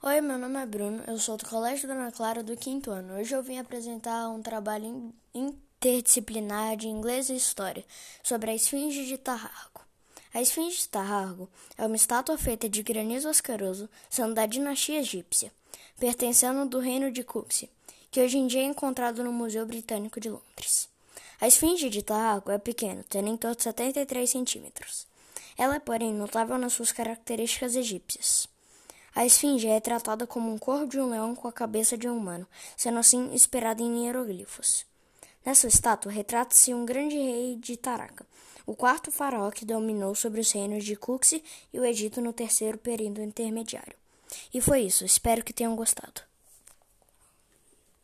Oi, meu nome é Bruno, eu sou do Colégio Dona Clara do quinto ano. Hoje eu vim apresentar um trabalho interdisciplinar de inglês e história sobre a esfinge de Tarrago. A esfinge de Tarrago é uma estátua feita de granizo ascaroso, sendo da dinastia egípcia, pertencendo do reino de Cuxi, que hoje em dia é encontrado no Museu Britânico de Londres. A esfinge de Tarrago é pequena, tendo em torno de 73 centímetros. Ela é, porém, notável nas suas características egípcias. A esfinge é tratada como um corpo de um leão com a cabeça de um humano, sendo assim inspirada em hieroglifos. Nessa estátua retrata-se um grande rei de Taraka, o quarto faraó que dominou sobre os reinos de Cuxi e o Egito no terceiro período intermediário. E foi isso, espero que tenham gostado.